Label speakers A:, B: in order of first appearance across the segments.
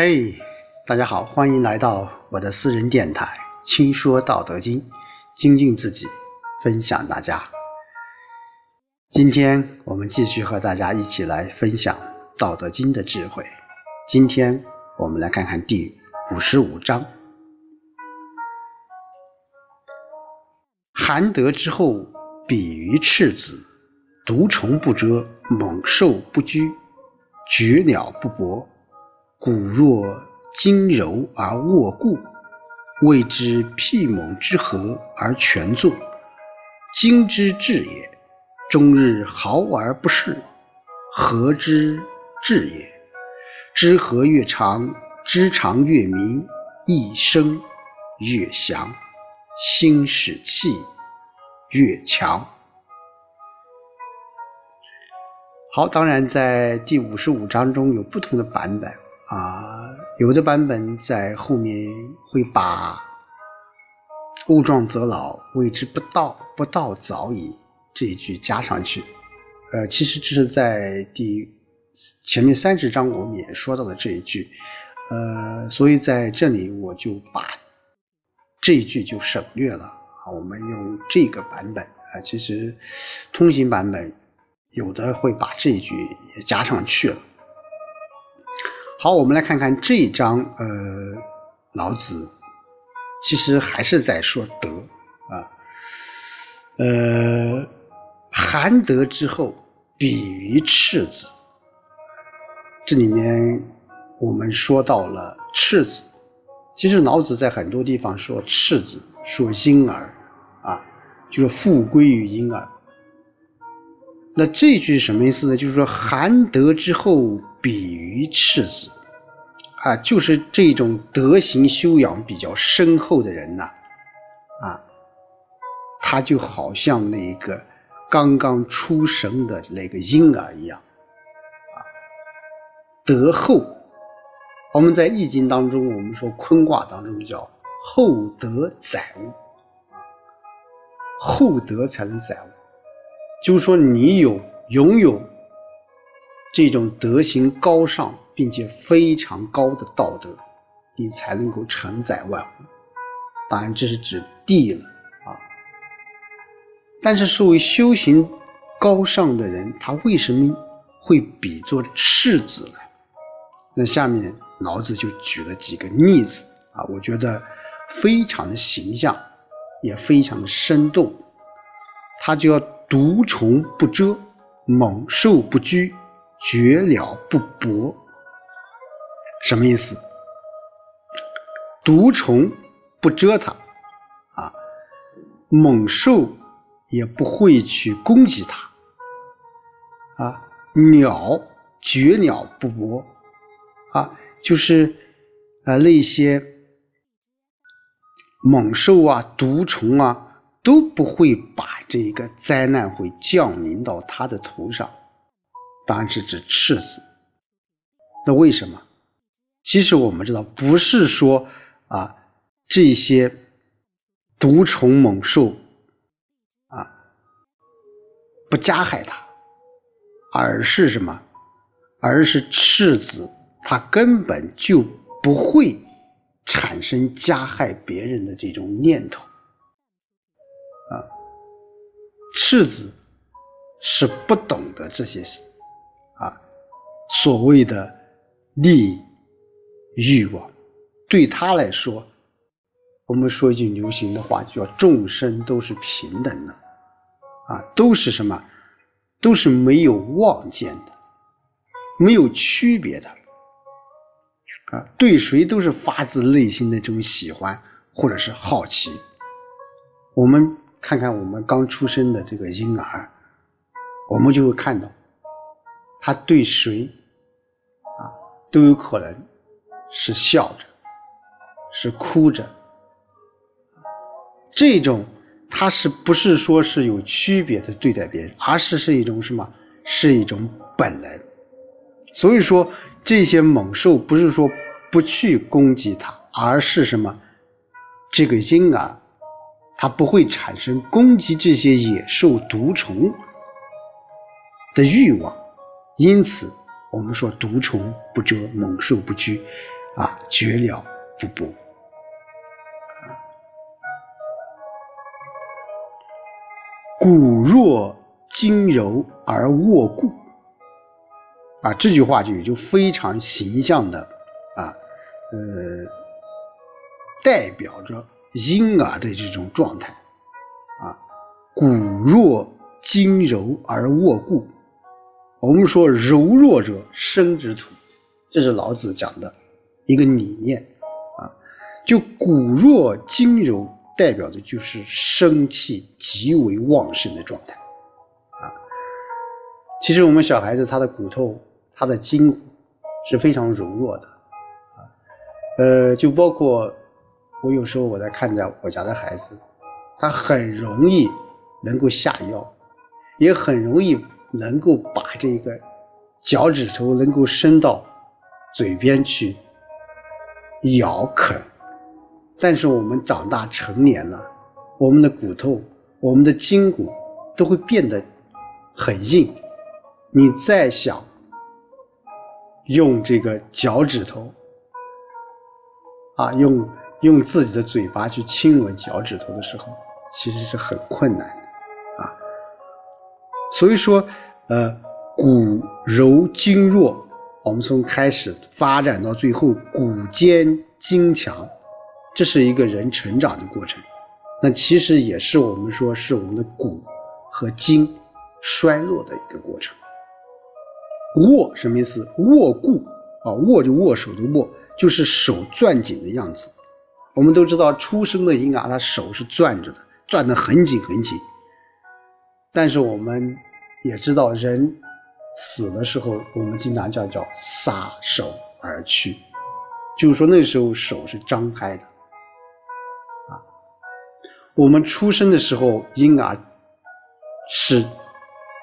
A: 嘿，大家好，欢迎来到我的私人电台《轻说道德经》，精进自己，分享大家。今天我们继续和大家一起来分享《道德经》的智慧。今天我们来看看第五十五章：含德之后，比于赤子，毒虫不蛰，猛兽不居，绝鸟不搏。骨若筋柔而握固，谓之辟猛之和而全纵。精之至也，终日毫而不恃，和之至也。知和越长，知长越明，一生越祥，心使气越强。好，当然在第五十五章中有不同的版本。啊，有的版本在后面会把“物壮则老，谓之不道，不道早已”这一句加上去。呃，其实这是在第前面三十章我们也说到的这一句。呃，所以在这里我就把这一句就省略了啊，我们用这个版本啊。其实通行版本有的会把这一句也加上去了。好，我们来看看这一章。呃，老子其实还是在说德啊。呃，含德之后，比于赤子。这里面我们说到了赤子，其实老子在很多地方说赤子，说婴儿啊，就是复归于婴儿。那这句什么意思呢？就是说含德之后。比于赤子，啊，就是这种德行修养比较深厚的人呐，啊，他就好像那个刚刚出生的那个婴儿一样，啊，德厚。我们在易经当中，我们说坤卦当中叫厚德载物，厚德才能载物，就是说你有拥有。这种德行高尚并且非常高的道德，你才能够承载万物。当然，这是指地了啊。但是，作为修行高尚的人，他为什么会比作赤子呢？那下面老子就举了几个例子啊，我觉得非常的形象，也非常的生动。他就要毒虫不蛰，猛兽不居。绝了不搏，什么意思？毒虫不蛰它，啊，猛兽也不会去攻击它，啊，鸟绝鸟不搏，啊，就是啊那些猛兽啊、毒虫啊都不会把这个灾难会降临到它的头上。当然是指赤子。那为什么？其实我们知道，不是说啊这些毒虫猛兽啊不加害它，而是什么？而是赤子它根本就不会产生加害别人的这种念头啊。赤子是不懂得这些。所谓的利欲望，对他来说，我们说一句流行的话，叫众生都是平等的，啊，都是什么，都是没有望见的，没有区别的，啊，对谁都是发自内心的这种喜欢或者是好奇。我们看看我们刚出生的这个婴儿，我们就会看到。他对谁都有可能是笑着，是哭着，这种他是不是说是有区别的对待别人，而是是一种什么？是一种本能。所以说这些猛兽不是说不去攻击它，而是什么？这个婴儿他不会产生攻击这些野兽毒虫的欲望。因此，我们说毒虫不蛰，猛兽不居，啊绝了不剥。骨若筋柔而握固，啊，这句话就就非常形象的啊，呃，代表着婴儿的这种状态啊。骨若筋柔而握固，我们说柔弱者生之土，这是老子讲的一个理念啊。就骨若筋柔。代表的就是生气极为旺盛的状态，啊，其实我们小孩子他的骨头、他的筋骨是非常柔弱的，啊，呃，就包括我有时候我在看着我家的孩子，他很容易能够下药，也很容易能够把这个脚趾头能够伸到嘴边去咬啃。但是我们长大成年了，我们的骨头、我们的筋骨都会变得很硬。你再想用这个脚趾头啊，用用自己的嘴巴去亲吻脚趾头的时候，其实是很困难的。所以说，呃，骨柔筋弱，我们从开始发展到最后，骨坚筋强。这是一个人成长的过程，那其实也是我们说是我们的骨和筋衰落的一个过程。握什么意思？握固啊，握就握手的握，就是手攥紧的样子。我们都知道，出生的婴儿他手是攥着的，攥得很紧很紧。但是我们也知道，人死的时候，我们经常叫叫撒手而去，就是说那时候手是张开的。啊我们出生的时候，婴儿是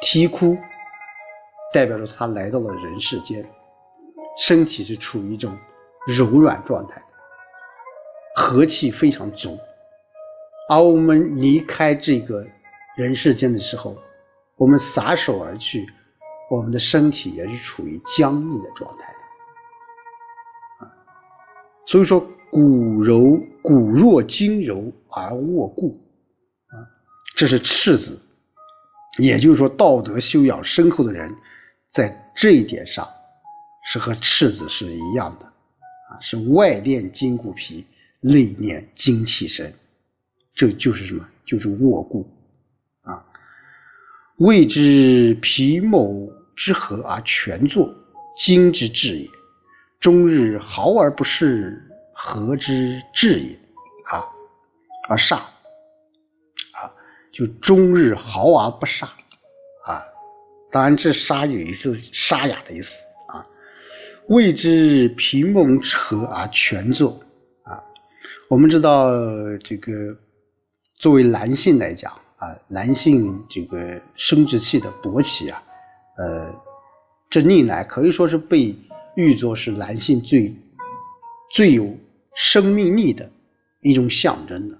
A: 啼哭，代表着他来到了人世间，身体是处于一种柔软状态，和气非常足。而我们离开这个人世间的时候，我们撒手而去，我们的身体也是处于僵硬的状态的。啊，所以说骨柔。骨弱筋柔而握固，啊，这是赤子，也就是说，道德修养深厚的人，在这一点上，是和赤子是一样的，啊，是外练筋骨皮，内练精气神，这就是什么？就是握固，谓之皮某之和而全作，精之至也。终日毫而不逝。和之至也，啊，而煞，啊，就终日毫而不煞，啊，当然这煞有一次沙哑的意思，啊，谓之平蒙之和而全作，啊，我们知道这个作为男性来讲，啊，男性这个生殖器的勃起啊，呃，这历来可以说是被誉作是男性最最有。生命力的一种象征的，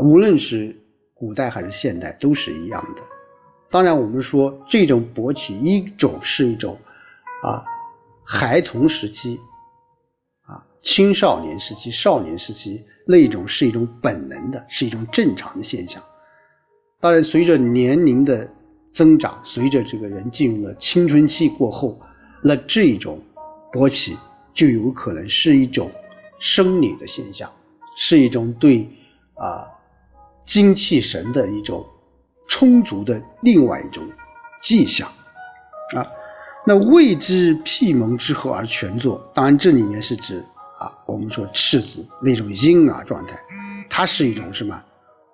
A: 无论是古代还是现代，都是一样的。当然，我们说这种勃起，一种是一种啊孩童时期啊青少年时期、少年时期那一种是一种本能的，是一种正常的现象。当然，随着年龄的增长，随着这个人进入了青春期过后，那这种勃起就有可能是一种。生理的现象，是一种对啊精气神的一种充足的另外一种迹象啊。那谓之辟蒙之后而全作，当然这里面是指啊我们说赤子那种婴儿状态，它是一种什么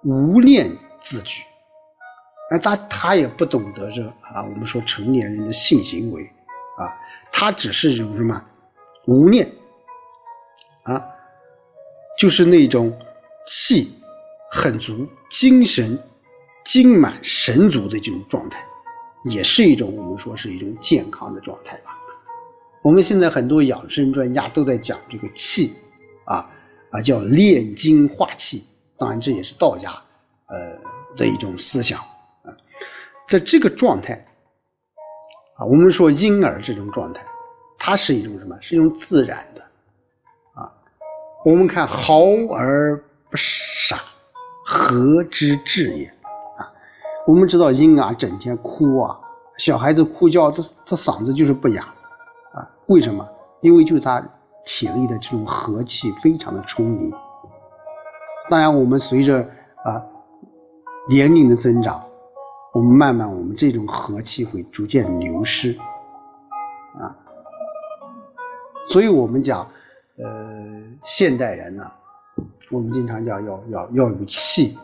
A: 无念自举，那他他也不懂得这啊我们说成年人的性行为啊，他只是一种什么无念。啊，就是那种气很足、精神精满、神足的这种状态，也是一种我们说是一种健康的状态吧。我们现在很多养生专家都在讲这个气，啊啊叫炼精化气，当然这也是道家呃的一种思想。在这个状态啊，我们说婴儿这种状态，它是一种什么？是一种自然的。啊我们看豪而不傻，何之至也？啊，我们知道婴儿整天哭啊，小孩子哭叫，这这嗓子就是不哑啊。为什么？因为就是他体内的这种和气非常的充盈。当然，我们随着啊年龄的增长，我们慢慢我们这种和气会逐渐流失啊。所以我们讲。呃，现代人呢，我们经常讲要要要有气，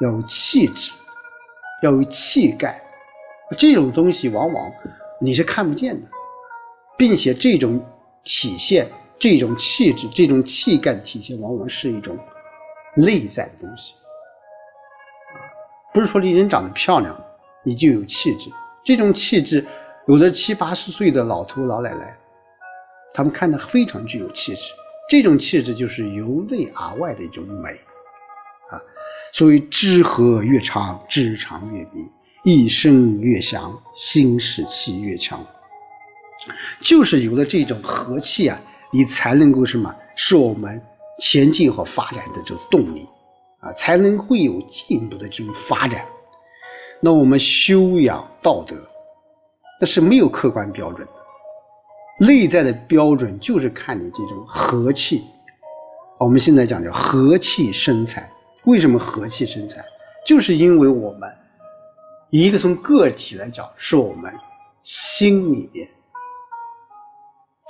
A: 要有气质，要有气概，这种东西往往你是看不见的，并且这种体现、这种气质、这种气概的体现，往往是一种内在的东西，不是说你人长得漂亮，你就有气质。这种气质，有的七八十岁的老头老奶奶。他们看的非常具有气质，这种气质就是由内而外的一种美，啊，所以知和越长，知长越明，一生越祥，心使气越强，就是有了这种和气啊，你才能够什么，是我们前进和发展的这个动力，啊，才能会有进一步的这种发展。那我们修养道德，那是没有客观标准的。内在的标准就是看你这种和气，我们现在讲叫和气生财。为什么和气生财？就是因为我们一个从个体来讲，是我们心里边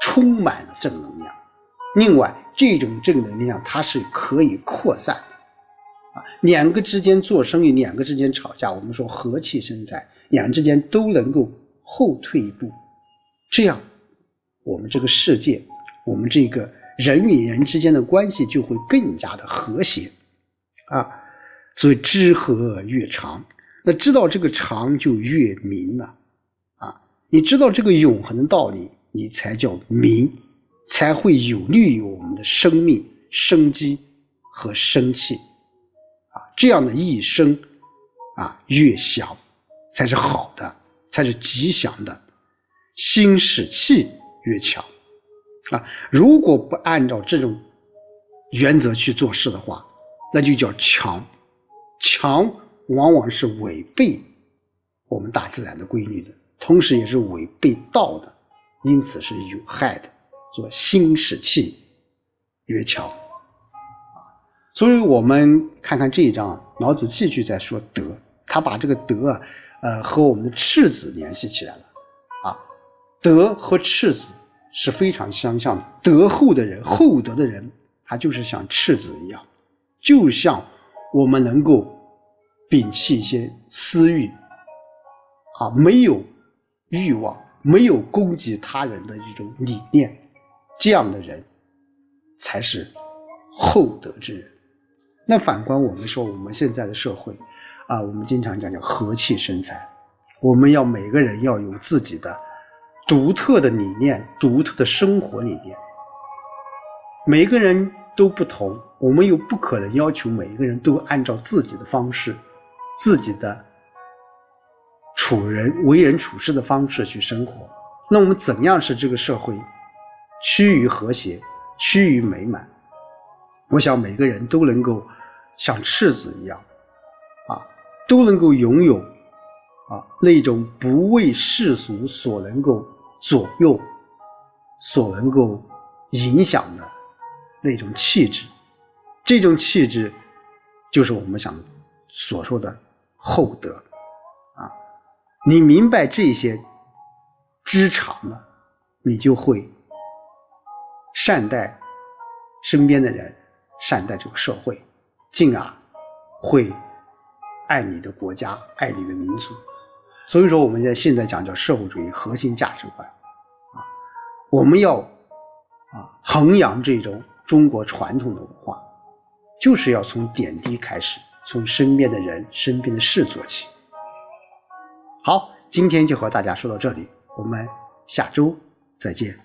A: 充满了正能量。另外，这种正能量它是可以扩散。两个之间做生意，两个之间吵架，我们说和气生财，两人之间都能够后退一步，这样。我们这个世界，我们这个人与人之间的关系就会更加的和谐，啊，所以知和越长，那知道这个长就越明了，啊，你知道这个永恒的道理，你才叫明，才会有利于我们的生命生机和生气，这样的一生，啊，越祥，才是好的，才是吉祥的，心使气。越强，啊！如果不按照这种原则去做事的话，那就叫强。强往往是违背我们大自然的规律的，同时也是违背道的，因此是有害的。做心使气越强，所以我们看看这一章啊，老子继续在说德，他把这个德啊，呃，和我们的赤子联系起来了。啊德和赤子是非常相像的。德厚的人，厚德的人，他就是像赤子一样，就像我们能够摒弃一些私欲，啊，没有欲望，没有攻击他人的一种理念，这样的人才是厚德之人。那反观我们说，我们现在的社会，啊，我们经常讲叫和气生财，我们要每个人要有自己的。独特的理念，独特的生活理念，每个人都不同，我们又不可能要求每一个人都按照自己的方式、自己的处人为人处事的方式去生活。那我们怎么样使这个社会趋于和谐、趋于美满？我想每个人都能够像赤子一样，啊，都能够拥有啊那种不为世俗所能够。左右所能够影响的那种气质，这种气质就是我们想所说的厚德啊。你明白这些知常了，你就会善待身边的人，善待这个社会，进而会爱你的国家，爱你的民族。所以说，我们在现在讲叫社会主义核心价值观，啊，我们要啊弘扬这种中国传统的文化，就是要从点滴开始，从身边的人、身边的事做起。好，今天就和大家说到这里，我们下周再见。